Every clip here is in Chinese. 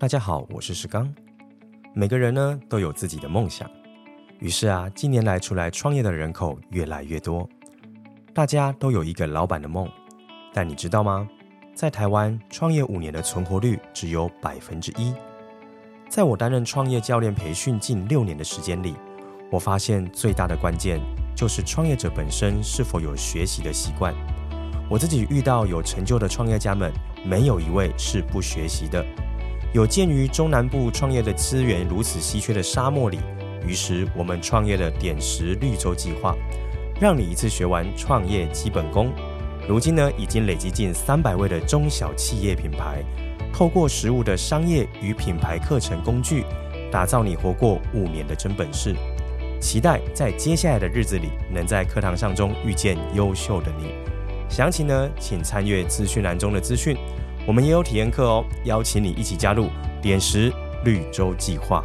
大家好，我是石刚。每个人呢都有自己的梦想，于是啊，近年来出来创业的人口越来越多。大家都有一个老板的梦，但你知道吗？在台湾创业五年的存活率只有百分之一。在我担任创业教练培训近六年的时间里，我发现最大的关键就是创业者本身是否有学习的习惯。我自己遇到有成就的创业家们，没有一位是不学习的。有鉴于中南部创业的资源如此稀缺的沙漠里，于是我们创业了点石绿洲计划，让你一次学完创业基本功。如今呢，已经累积近三百位的中小企业品牌，透过实物的商业与品牌课程工具，打造你活过五年的真本事。期待在接下来的日子里，能在课堂上中遇见优秀的你。详情呢，请参阅资讯栏中的资讯。我们也有体验课哦，邀请你一起加入点石绿洲计划。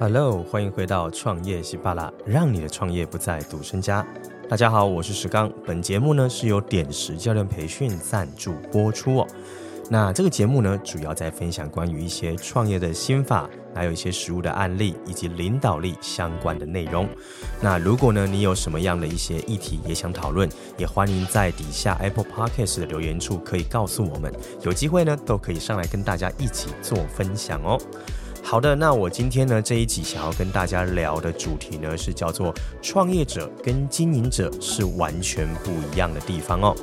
Hello，欢迎回到创业西巴拉，让你的创业不再独身家。大家好，我是石刚。本节目呢是由点石教练培训赞助播出哦。那这个节目呢，主要在分享关于一些创业的心法，还有一些实务的案例，以及领导力相关的内容。那如果呢，你有什么样的一些议题也想讨论，也欢迎在底下 Apple Podcast 的留言处可以告诉我们，有机会呢，都可以上来跟大家一起做分享哦。好的，那我今天呢这一集想要跟大家聊的主题呢是叫做创业者跟经营者是完全不一样的地方哦。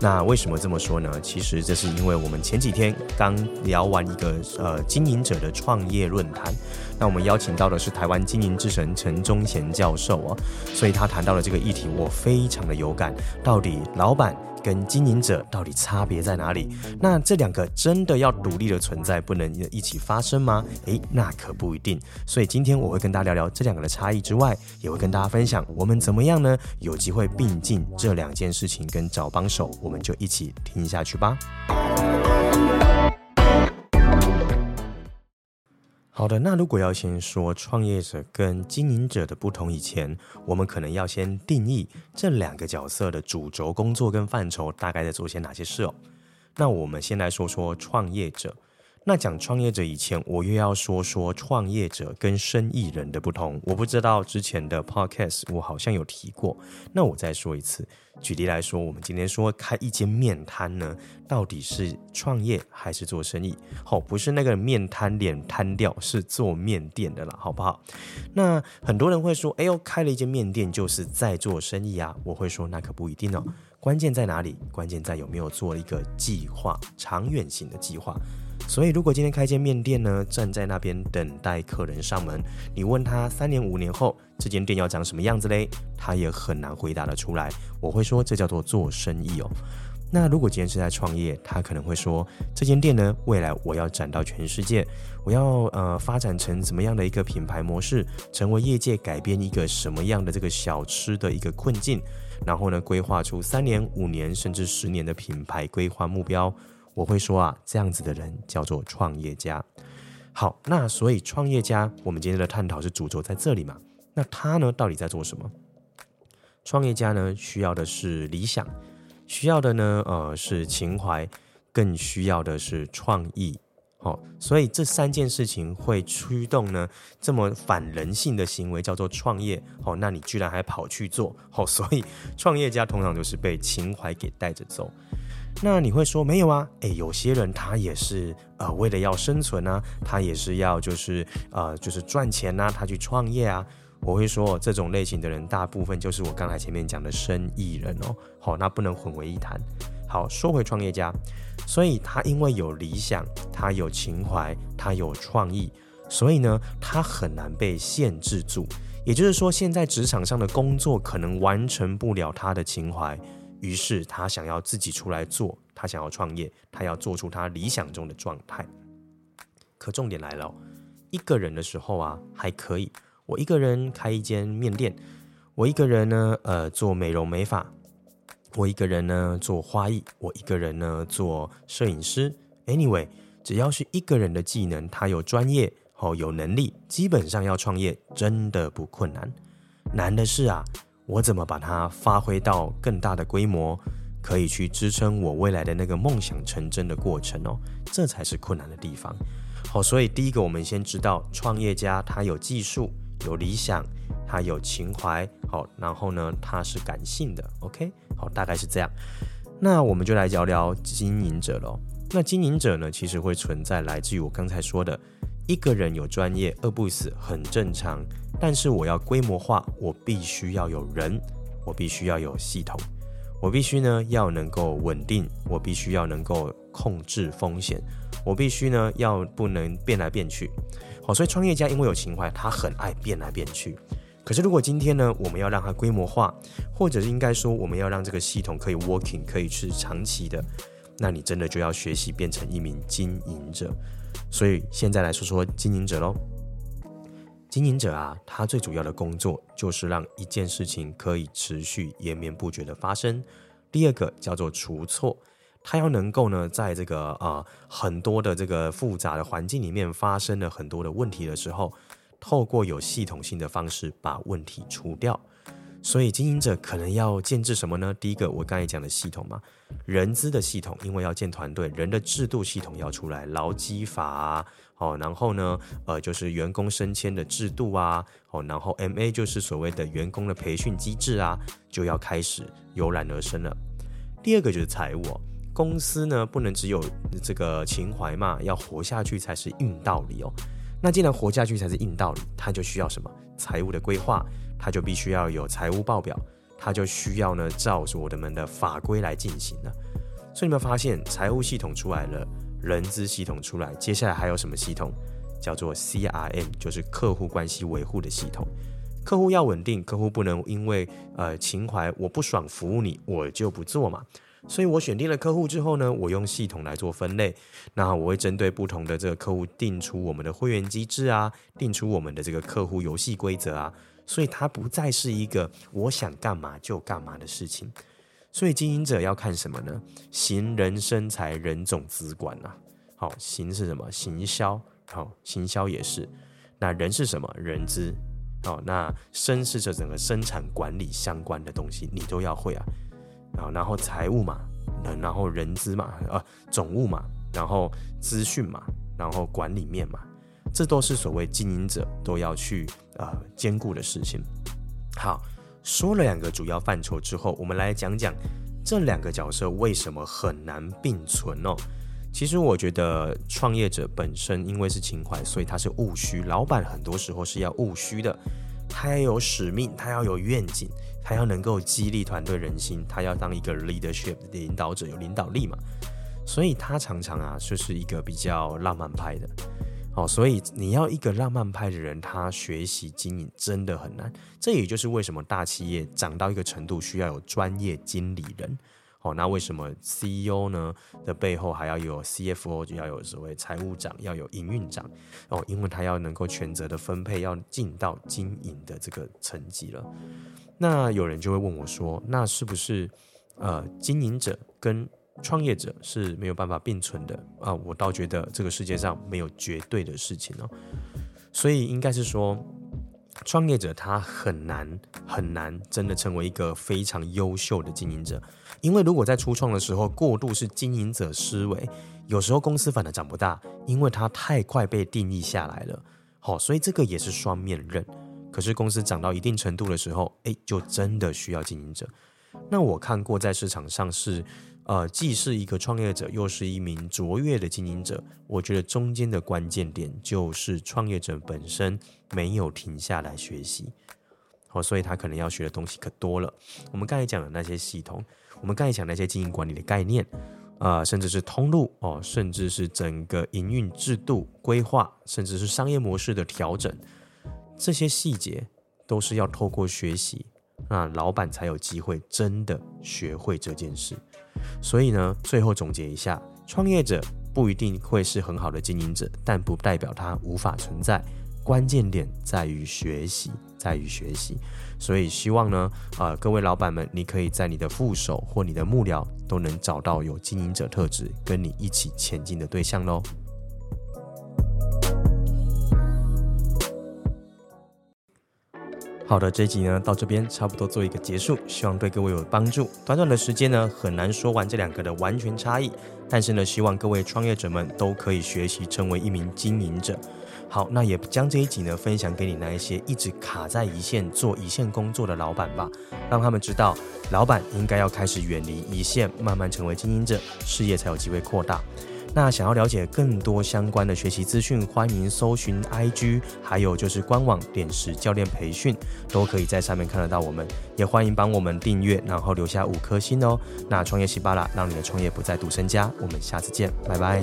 那为什么这么说呢？其实这是因为我们前几天刚聊完一个呃经营者的创业论坛，那我们邀请到的是台湾经营之神陈忠贤教授哦，所以他谈到了这个议题，我非常的有感。到底老板跟经营者到底差别在哪里？那这两个真的要独立的存在，不能一起发生吗？诶，那可不一定。所以今天我会跟大家聊聊这两个的差异之外，也会跟大家分享我们怎么样呢？有机会并进这两件事情跟找帮手，我们就一起听下去吧。好的，那如果要先说创业者跟经营者的不同以前，我们可能要先定义这两个角色的主轴工作跟范畴大概在做些哪些事哦。那我们先来说说创业者。那讲创业者以前，我又要说说创业者跟生意人的不同。我不知道之前的 podcast 我好像有提过，那我再说一次。举例来说，我们今天说开一间面摊呢，到底是创业还是做生意？好，不是那个面摊脸瘫掉，是做面店的啦，好不好？那很多人会说，哎呦，开了一间面店就是在做生意啊。我会说，那可不一定哦。关键在哪里？关键在有没有做一个计划，长远型的计划。所以，如果今天开间面店呢，站在那边等待客人上门，你问他三年五年后这间店要长什么样子嘞，他也很难回答得出来。我会说，这叫做做生意哦。那如果今天是在创业，他可能会说，这间店呢，未来我要展到全世界，我要呃发展成怎么样的一个品牌模式，成为业界改变一个什么样的这个小吃的一个困境，然后呢，规划出三年、五年甚至十年的品牌规划目标。我会说啊，这样子的人叫做创业家。好，那所以创业家，我们今天的探讨是主轴在这里嘛？那他呢，到底在做什么？创业家呢，需要的是理想，需要的呢，呃，是情怀，更需要的是创意。好，所以这三件事情会驱动呢，这么反人性的行为叫做创业。好，那你居然还跑去做？好，所以创业家通常就是被情怀给带着走。那你会说没有啊？诶，有些人他也是呃为了要生存啊，他也是要就是呃就是赚钱呐，他去创业啊。我会说这种类型的人，大部分就是我刚才前面讲的生意人哦。好，那不能混为一谈。好，说回创业家，所以他因为有理想，他有情怀，他有创意，所以呢，他很难被限制住。也就是说，现在职场上的工作可能完成不了他的情怀。于是他想要自己出来做，他想要创业，他要做出他理想中的状态。可重点来了，一个人的时候啊还可以，我一个人开一间面店，我一个人呢呃做美容美发，我一个人呢做花艺，我一个人呢做摄影师。Anyway，只要是一个人的技能，他有专业哦有能力，基本上要创业真的不困难。难的是啊。我怎么把它发挥到更大的规模，可以去支撑我未来的那个梦想成真的过程哦，这才是困难的地方。好，所以第一个，我们先知道创业家他有技术、有理想，他有情怀。好，然后呢，他是感性的。OK，好，大概是这样。那我们就来聊聊经营者喽。那经营者呢，其实会存在来自于我刚才说的，一个人有专业，饿不死，很正常。但是我要规模化，我必须要有人，我必须要有系统，我必须呢要能够稳定，我必须要能够控制风险。我必须呢，要不能变来变去，好，所以创业家因为有情怀，他很爱变来变去。可是如果今天呢，我们要让它规模化，或者是应该说，我们要让这个系统可以 working，可以是长期的，那你真的就要学习变成一名经营者。所以现在来说说经营者喽。经营者啊，他最主要的工作就是让一件事情可以持续延绵不绝的发生。第二个叫做除错。他要能够呢，在这个啊、很多的这个复杂的环境里面发生了很多的问题的时候，透过有系统性的方式把问题除掉。所以经营者可能要建制什么呢？第一个，我刚才讲的系统嘛，人资的系统，因为要建团队，人的制度系统要出来，劳基法啊，哦，然后呢，呃，就是员工升迁的制度啊，哦，然后 MA 就是所谓的员工的培训机制啊，就要开始油然而生了。第二个就是财务。公司呢，不能只有这个情怀嘛，要活下去才是硬道理哦。那既然活下去才是硬道理，它就需要什么？财务的规划，它就必须要有财务报表，它就需要呢照着我的们的法规来进行了。所以你们发现，财务系统出来了，人资系统出来，接下来还有什么系统？叫做 CRM，就是客户关系维护的系统。客户要稳定，客户不能因为呃情怀，我不爽服务你，我就不做嘛。所以我选定了客户之后呢，我用系统来做分类，那我会针对不同的这个客户定出我们的会员机制啊，定出我们的这个客户游戏规则啊，所以它不再是一个我想干嘛就干嘛的事情。所以经营者要看什么呢？行人生财人总资管啊，好，行是什么？行销，好，行销也是。那人是什么？人资，好，那生是这整个生产管理相关的东西，你都要会啊。啊，然后财务嘛，然后人资嘛，呃，总务嘛，然后资讯嘛，然后管理面嘛，这都是所谓经营者都要去呃兼顾的事情。好，说了两个主要范畴之后，我们来讲讲这两个角色为什么很难并存哦。其实我觉得创业者本身因为是情怀，所以他是务虚，老板很多时候是要务虚的。他要有使命，他要有愿景，他要能够激励团队人心，他要当一个 leadership 的领导者，有领导力嘛。所以他常常啊，就是一个比较浪漫派的。哦，所以你要一个浪漫派的人，他学习经营真的很难。这也就是为什么大企业长到一个程度，需要有专业经理人。哦，那为什么 CEO 呢的背后还要有 CFO，就要有所谓财务长，要有营运长哦，因为他要能够权责的分配，要进到经营的这个层级了。那有人就会问我说，那是不是呃经营者跟创业者是没有办法并存的啊？我倒觉得这个世界上没有绝对的事情哦，所以应该是说。创业者他很难很难真的成为一个非常优秀的经营者，因为如果在初创的时候过度是经营者思维，有时候公司反而长不大，因为它太快被定义下来了。好，所以这个也是双面刃。可是公司长到一定程度的时候，诶，就真的需要经营者。那我看过在市场上是。呃，既是一个创业者，又是一名卓越的经营者。我觉得中间的关键点就是创业者本身没有停下来学习，哦，所以他可能要学的东西可多了。我们刚才讲的那些系统，我们刚才讲那些经营管理的概念，啊、呃，甚至是通路哦，甚至是整个营运制度规划，甚至是商业模式的调整，这些细节都是要透过学习，那老板才有机会真的学会这件事。所以呢，最后总结一下，创业者不一定会是很好的经营者，但不代表他无法存在。关键点在于学习，在于学习。所以希望呢，呃，各位老板们，你可以在你的副手或你的幕僚都能找到有经营者特质，跟你一起前进的对象喽。好的，这一集呢到这边差不多做一个结束，希望对各位有帮助。短短的时间呢，很难说完这两个的完全差异，但是呢，希望各位创业者们都可以学习成为一名经营者。好，那也将这一集呢分享给你那一些一直卡在一线做一线工作的老板吧，让他们知道，老板应该要开始远离一线，慢慢成为经营者，事业才有机会扩大。那想要了解更多相关的学习资讯，欢迎搜寻 IG，还有就是官网点石教练培训，都可以在上面看得到我们。也欢迎帮我们订阅，然后留下五颗星哦。那创业西巴拉，让你的创业不再独身家。我们下次见，拜拜。